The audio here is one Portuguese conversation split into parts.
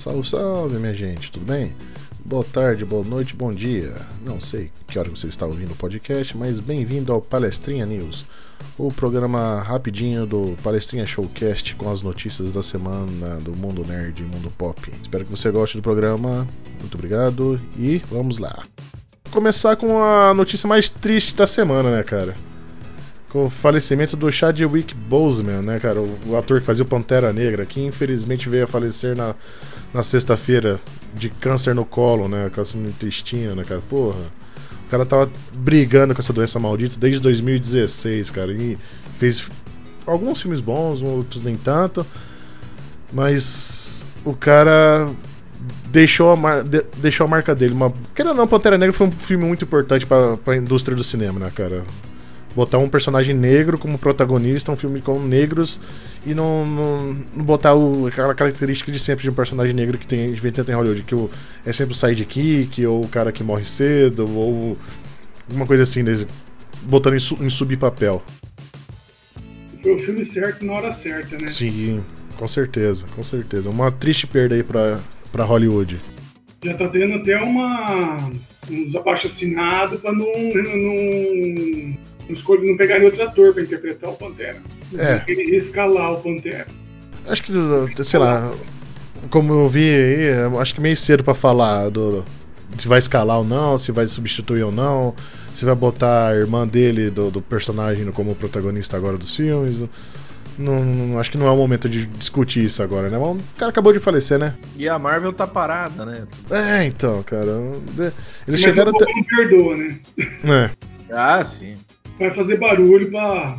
Salve, salve, minha gente, tudo bem? Boa tarde, boa noite, bom dia. Não sei que hora você está ouvindo o podcast, mas bem-vindo ao Palestrinha News, o programa rapidinho do Palestrinha Showcast com as notícias da semana do mundo nerd e mundo pop. Espero que você goste do programa. Muito obrigado e vamos lá. Começar com a notícia mais triste da semana, né, cara? Com o falecimento do Chadwick Boseman, né, cara? O, o, ator que fazia o Pantera Negra, que infelizmente veio a falecer na, na sexta-feira de câncer no colo, né? Câncer no intestino, né, cara? Porra. O cara tava brigando com essa doença maldita desde 2016, cara. E fez alguns filmes bons, outros nem tanto. Mas o cara deixou a, mar... de... deixou a marca dele. Uma... Querendo ou não, Pantera Negra foi um filme muito importante pra, pra indústria do cinema, né, cara? Botar um personagem negro como protagonista, um filme com negros, e não, não, não botar o, aquela característica de sempre de um personagem negro que tem, vem tanto em Hollywood, que o, é sempre o sidekick, ou o cara que morre cedo, ou alguma coisa assim, botando em, su, em subpapel. Foi o filme certo na hora certa, né? Sim, com certeza, com certeza. Uma triste perda aí pra, pra Hollywood. Já tá tendo até uma uns abaixo assinado não, não não, escolhe, não pegar outro ator pra interpretar o Pantera. É. Ele escalar o Pantera. Acho que, sei lá, como eu vi aí, acho que meio cedo pra falar do, se vai escalar ou não, se vai substituir ou não, se vai botar a irmã dele, do, do personagem, como protagonista agora dos filmes. Não, não, acho que não é o momento de discutir isso agora, né? O cara acabou de falecer, né? E a Marvel tá parada, né? É, então, cara. Eles Mas chegaram até. Não perdoa, né? É. Ah, sim vai fazer barulho pra.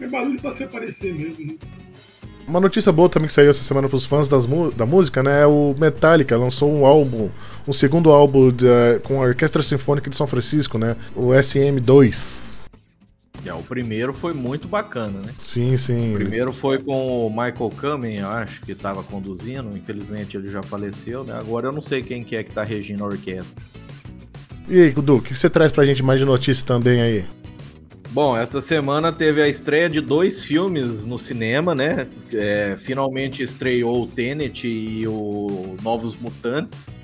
É barulho pra se aparecer mesmo, né? Uma notícia boa também que saiu essa semana pros fãs das, da música, né? É o Metallica lançou um álbum, um segundo álbum de, com a Orquestra Sinfônica de São Francisco, né? O SM2. É, o primeiro foi muito bacana, né? Sim, sim. O primeiro foi com o Michael Kamen, eu acho, que estava conduzindo. Infelizmente ele já faleceu, né? Agora eu não sei quem que é que tá regindo a orquestra. E aí, Dudu, o que você traz pra gente mais de notícia também aí? Bom, essa semana teve a estreia de dois filmes no cinema, né? É, finalmente estreou o Tenet e o Novos Mutantes.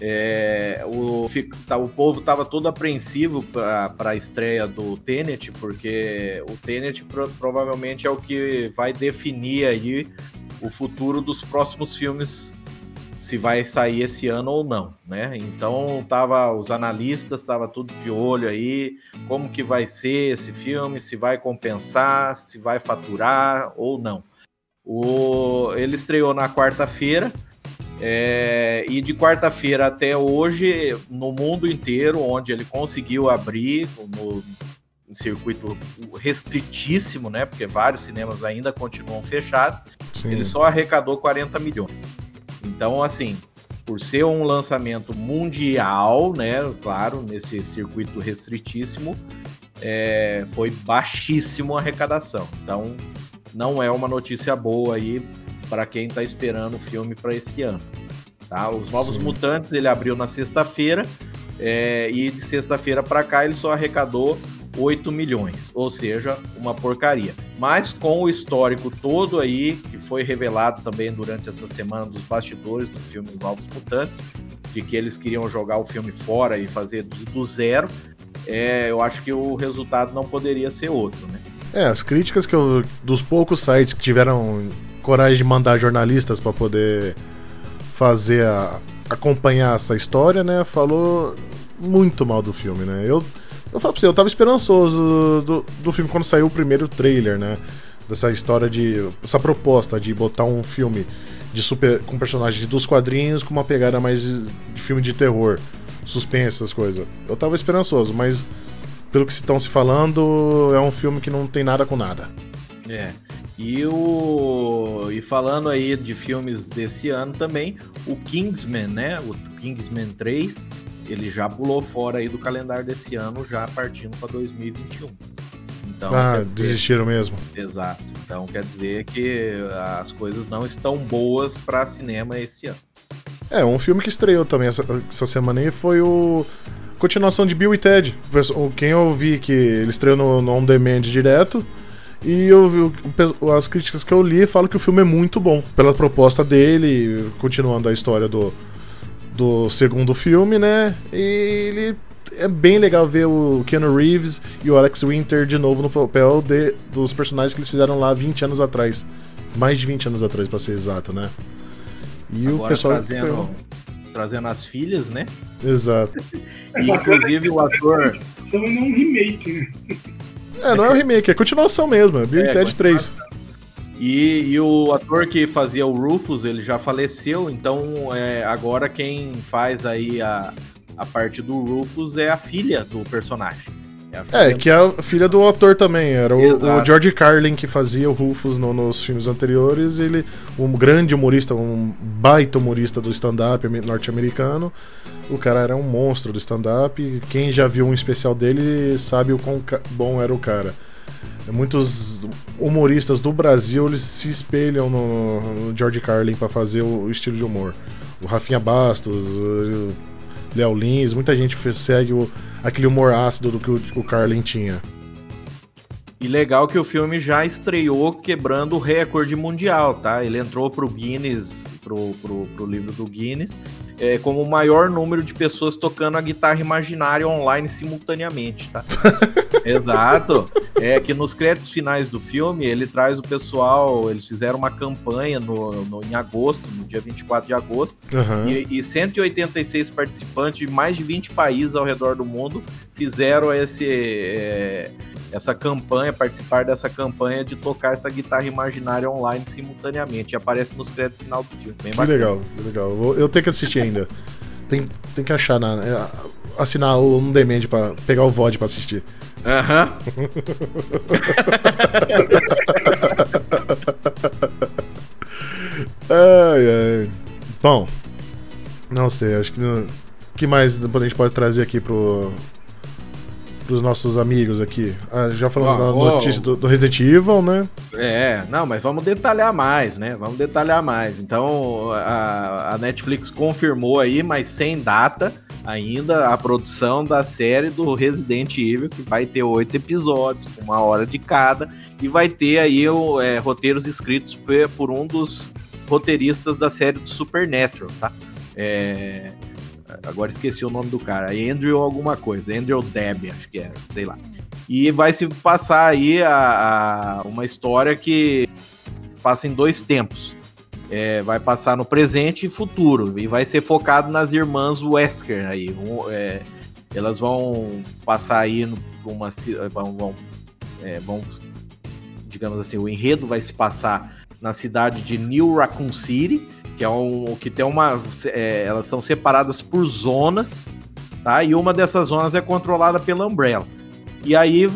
É, o, tá, o povo estava todo apreensivo para a estreia do Tenet, porque o Tenet pro, provavelmente é o que vai definir aí o futuro dos próximos filmes se vai sair esse ano ou não, né? Então tava os analistas tava tudo de olho aí, como que vai ser esse filme, se vai compensar, se vai faturar ou não. O, ele estreou na quarta-feira é, e de quarta-feira até hoje no mundo inteiro, onde ele conseguiu abrir no em circuito restritíssimo, né? Porque vários cinemas ainda continuam fechados. Sim. Ele só arrecadou 40 milhões. Então, assim, por ser um lançamento mundial, né? Claro, nesse circuito restritíssimo, é, foi baixíssimo a arrecadação. Então, não é uma notícia boa aí para quem está esperando o filme para esse ano. Tá? Os Novos Sim. Mutantes ele abriu na sexta-feira é, e de sexta-feira para cá ele só arrecadou 8 milhões, ou seja, uma porcaria. Mas com o histórico todo aí, que foi revelado também durante essa semana dos bastidores do filme Novos Mutantes, de que eles queriam jogar o filme fora e fazer do zero, é, eu acho que o resultado não poderia ser outro, né? É, as críticas que eu, dos poucos sites que tiveram coragem de mandar jornalistas para poder fazer a, acompanhar essa história, né, falou muito mal do filme, né? Eu eu falo pra você, eu tava esperançoso do, do filme quando saiu o primeiro trailer, né? Dessa história de. essa proposta de botar um filme de super. com personagens dos quadrinhos com uma pegada mais de filme de terror, suspense, essas coisas. Eu tava esperançoso, mas pelo que estão se falando, é um filme que não tem nada com nada. É. E o e falando aí de filmes desse ano também, o Kingsman, né? O Kingsman 3 ele já pulou fora aí do calendário desse ano, já partindo para 2021. Então, ah, desistiram mesmo. Exato. Então quer dizer que as coisas não estão boas para cinema esse ano. É, um filme que estreou também essa, essa semana aí foi o continuação de Bill e Ted. Quem eu vi que ele estreou no, no On Demand direto E eu vi as críticas que eu li falam que o filme é muito bom. Pela proposta dele, continuando a história do, do segundo filme, né? E ele é bem legal ver o Keanu Reeves e o Alex Winter de novo no papel de, dos personagens que eles fizeram lá 20 anos atrás. Mais de 20 anos atrás, para ser exato, né? E Agora o pessoal. Trazendo, trazendo as filhas, né? Exato. e, inclusive o ator. São um remake, né? É, não é um remake, é continuação mesmo, é Bill é, Ted 3. E, e, o ator que fazia o Rufus, ele já faleceu, então é, agora quem faz aí a, a parte do Rufus é a filha do personagem. É, é que é a filha do ator também. Era o, o, George Carlin que fazia o Rufus no, nos filmes anteriores. Ele, um grande humorista, um baita humorista do stand-up norte-americano. O cara era um monstro do stand-up. Quem já viu um especial dele sabe o quão bom era o cara. Muitos humoristas do Brasil eles se espelham no, no George Carlin para fazer o, o, estilo de humor. O Rafinha Bastos, o Léo Lins, muita gente segue o, aquele humor ácido do que o, o Carlin tinha. E legal que o filme já estreou quebrando o recorde mundial, tá? Ele entrou pro Guinness, pro, pro, pro livro do Guinness, é, como o maior número de pessoas tocando a guitarra imaginária online simultaneamente, tá? Exato. É que nos créditos finais do filme, ele traz o pessoal, eles fizeram uma campanha no, no em agosto, no dia 24 de agosto, uhum. e, e 186 participantes de mais de 20 países ao redor do mundo fizeram esse... É, essa campanha, participar dessa campanha de tocar essa guitarra imaginária online simultaneamente. E aparece nos créditos final do filme. Bem que bacana. legal, que legal. Eu tenho que assistir ainda. tem, tem que achar na. É, assinar um demand pra pegar o VOD pra assistir. Aham. ai, ai. Bom, não sei, acho que. O que mais a gente pode trazer aqui pro, dos nossos amigos aqui. Ah, já falamos ah, da notícia do, do, Resident Evil, né? É, não, mas vamos detalhar mais, né? Vamos detalhar mais. Então, a, a Netflix confirmou aí, mas sem data ainda, a produção da série do Resident Evil, que vai ter oito episódios, uma hora de cada, e vai ter aí é, roteiros escritos por, por um dos roteiristas da série do Supernatural, tá? É, Agora esqueci o nome do cara. Andrew alguma coisa. Andrew Deb, acho que é, sei lá. E vai se passar aí a, a uma história que passa em dois tempos. É, vai passar no presente e futuro. E vai ser focado nas irmãs Wesker aí. Um, é, elas vão passar aí numa. Vão, vão, é, vão, digamos assim, o enredo vai se passar na cidade de New Raccoon City que é um que tem uma é, elas são separadas por zonas, tá? E uma dessas zonas é controlada pela Umbrella. E aí,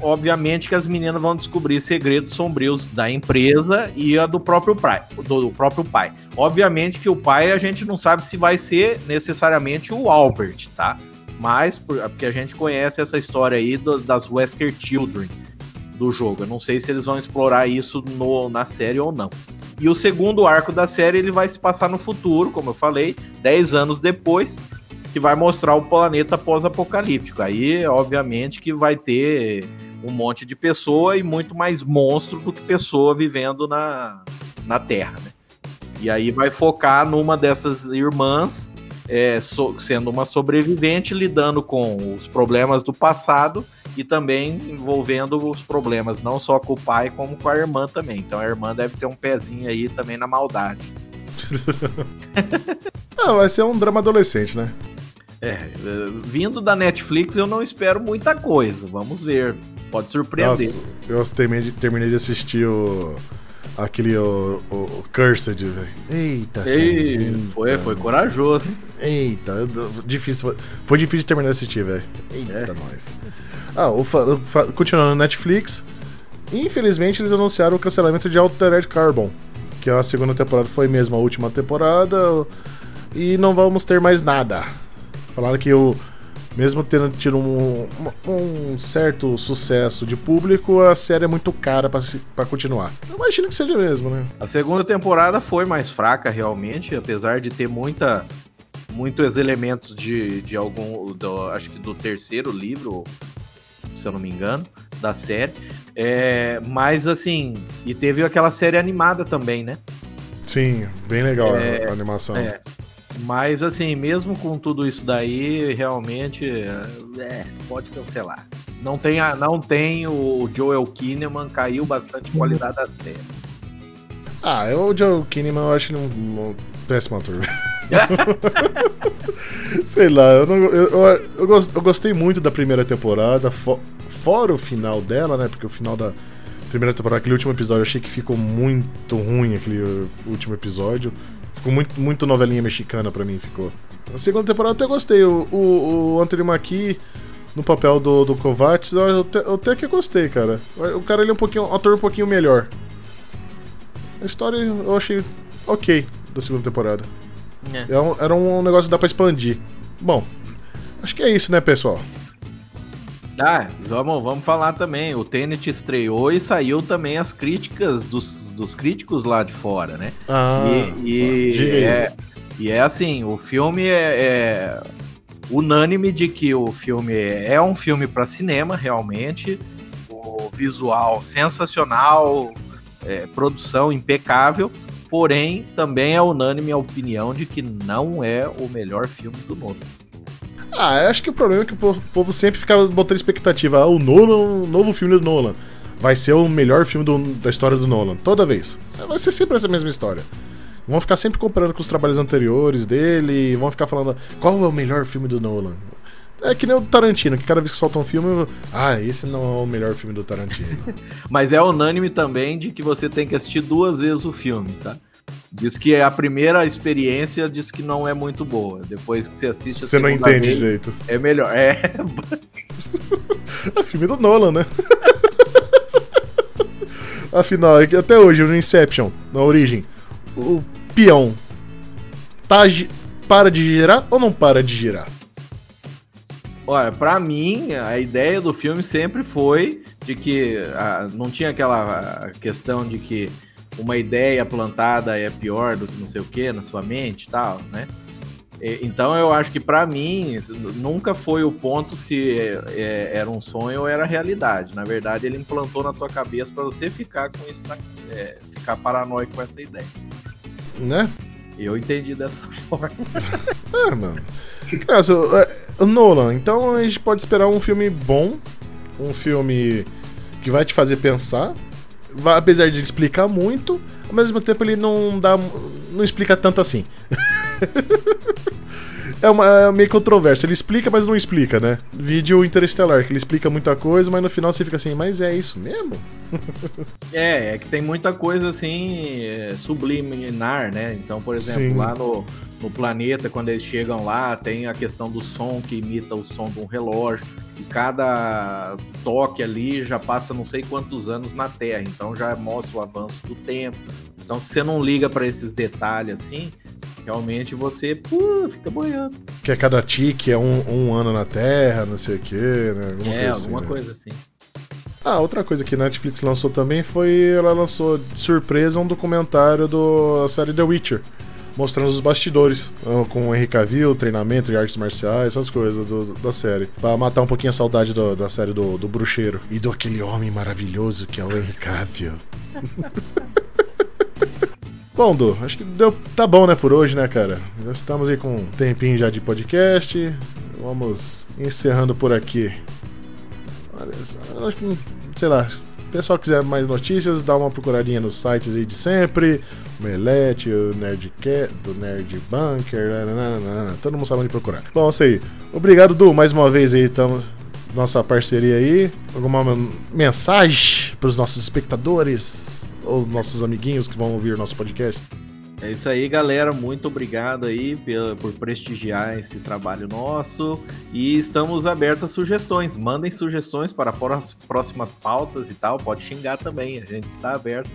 obviamente, que as meninas vão descobrir segredos sombrios da empresa e a do próprio pai, do, do próprio pai. Obviamente que o pai a gente não sabe se vai ser necessariamente o Albert, tá? Mas porque a gente conhece essa história aí do, das Wesker Children do jogo. Eu não sei se eles vão explorar isso no, na série ou não. E o segundo arco da série ele vai se passar no futuro, como eu falei, 10 anos depois, que vai mostrar o planeta pós-apocalíptico. Aí, obviamente, que vai ter um monte de pessoa e muito mais monstro do que pessoa vivendo na, na Terra, né? E aí vai focar numa dessas irmãs, é, so, sendo uma sobrevivente, lidando com os problemas do passado e também envolvendo os problemas não só com o pai, como com a irmã também. Então a irmã deve ter um pezinho aí também na maldade. ah, vai ser um drama adolescente, né? É, vindo da Netflix eu não espero muita coisa. Vamos ver. Pode surpreender. Nossa, eu terminei, terminei de assistir o aquele o, o Cursed, velho. Eita, Ei, foi, foi corajoso, hein? Eita, difícil, foi difícil terminar de assistir, velho. Eita, é. nós. Ah, o, o, continuando no Netflix, infelizmente eles anunciaram o cancelamento de Altered Carbon, que a segunda temporada foi mesmo a última temporada e não vamos ter mais nada. Falaram que o mesmo tendo tido um, um, certo sucesso de público, a série é muito cara para continuar. Eu imagino que seja mesmo, né? A segunda temporada foi mais fraca, realmente, apesar de ter muita, muitos elementos de, de algum. Do, acho que do terceiro livro, se eu não me engano, da série. É, mas assim, e teve aquela série animada também, né? Sim, bem legal é, a, a animação. É. Mas assim, mesmo com tudo isso daí, realmente é, pode cancelar. Não tem, a, não tem o Joel Kinnaman, caiu bastante qualidade da série. Ah, eu, o Joel Kinnaman eu acho ele um, um péssimo ator. Sei lá, eu, não, eu, eu, eu, gostei muito da primeira temporada, for, fora o final dela, né? Porque o final da primeira temporada, aquele último episódio, eu achei que ficou muito ruim aquele último episódio. Ficou muito, muito novelinha mexicana pra mim, ficou. A segunda temporada eu até gostei. O, o, o Anthony Mackie no papel do, do Kovacs, eu até, eu até que gostei, cara. O cara ele é um pouquinho, um ator um pouquinho melhor. A história eu achei ok da segunda temporada. É. Era, um, era um negócio que dá pra expandir. Bom, acho que é isso, né, pessoal? Ah, vamos, vamos falar também. O Tenet estreou e saiu também as críticas dos, dos críticos lá de fora, né? Ah, e, e, é, e é assim, o filme é, é unânime de que o filme é um filme para cinema, realmente. O visual sensacional, é, produção impecável, porém também é unânime a opinião de que não é o melhor filme do Nolan. Ah, acho que o problema é que o povo, o povo sempre fica botando expectativa. Ah, o Nolan, o novo filme do Nolan, vai ser o melhor filme do, da história do Nolan, toda vez. Vai ser sempre essa mesma história. Vão ficar sempre comparando com os trabalhos anteriores dele, vão ficar falando qual é o melhor filme do Nolan. É que nem o Tarantino, que cada vez que solta um filme, ah, esse não é o melhor filme do Tarantino. Mas é unânime também de que você tem que assistir duas vezes o filme, tá? Diz que a primeira experiência diz que não é muito boa. Depois que você assiste a Você não entende vez, direito. É melhor. É. é filme do Nolan, né? Afinal, é até hoje, no Inception, na origem, o peão tá, para de girar ou não para de girar? Olha, pra mim, a ideia do filme sempre foi de que ah, não tinha aquela questão de que uma ideia plantada é pior do que não sei o que na sua mente e tal, né? Então eu acho que para mim nunca foi o ponto se é, é, era um sonho ou era realidade. Na verdade, ele implantou na tua cabeça para você ficar com isso, é, ficar paranoico com essa ideia né? Eu entendi dessa forma. é, mano. Caso, é, Nolan, então a gente pode esperar um filme bom, um filme que vai te fazer pensar, apesar de explicar muito, ao mesmo tempo ele não dá, não explica tanto assim. é, uma, é meio controverso. Ele explica, mas não explica, né? Vídeo Interestelar, que ele explica muita coisa, mas no final você fica assim, mas é isso mesmo? é, é que tem muita coisa assim é, subliminar, né? Então, por exemplo, Sim. lá no, no planeta, quando eles chegam lá, tem a questão do som que imita o som de um relógio. E cada toque ali já passa não sei quantos anos na Terra, então já mostra o avanço do tempo. Então, se você não liga para esses detalhes assim, realmente você pô, fica boiando. Que é cada tique é um, um, ano na Terra, não sei o quê, né? Alguma é, coisa alguma assim, né? coisa assim. Ah, outra coisa que a Netflix lançou também foi. Ela lançou de surpresa um documentário da série The Witcher. Mostrando os bastidores, ah, com o Henry Cavill, treinamento de artes marciais, essas coisas do, da série. Pra matar um pouquinho a saudade do, da série do, do bruxeiro. E do aquele homem maravilhoso que é o Henry Cavill. Bom, Du, acho que deu, tá bom, né, por hoje, né, cara? Já estamos aí com um tempinho já de podcast. Vamos encerrando por aqui. Olha, acho que, sei lá, pessoal quiser mais notícias, dá uma procuradinha nos sites aí de sempre. Melete, o Nerdcat, do Nerd Bunker, nananana, todo mundo sabe onde procurar. Bom, é isso aí. Obrigado, Du, mais uma vez aí, tamo, nossa parceria aí. Alguma mensagem para os nossos espectadores? os nossos amiguinhos que vão ouvir o nosso podcast. É isso aí, galera. Muito obrigado aí por prestigiar esse trabalho nosso. E estamos abertos a sugestões. Mandem sugestões para próximas pautas e tal. Pode xingar também. A gente está aberto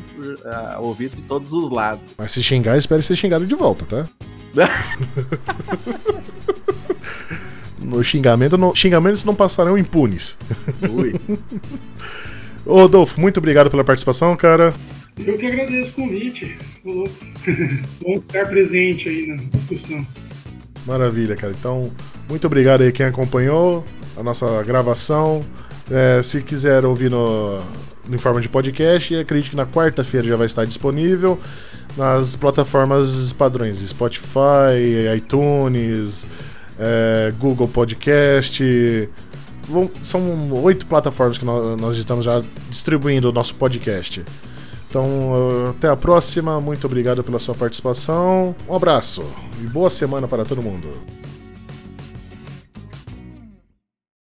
a ouvir de todos os lados. Mas se xingar, espere ser xingado de volta, tá? no xingamento, no, xingamentos não passarão impunes. Ui. Rodolfo, muito obrigado pela participação, cara. Eu que agradeço o convite. Bom estar presente aí na discussão. Maravilha, cara. Então, muito obrigado aí quem acompanhou a nossa gravação. É, se quiser ouvir no, em forma de podcast acredito que na quarta-feira já vai estar disponível nas plataformas padrões Spotify, iTunes, é, Google Podcast. Vão, são oito plataformas que nós, nós estamos já distribuindo o nosso podcast. Então, até a próxima. Muito obrigado pela sua participação. Um abraço e boa semana para todo mundo.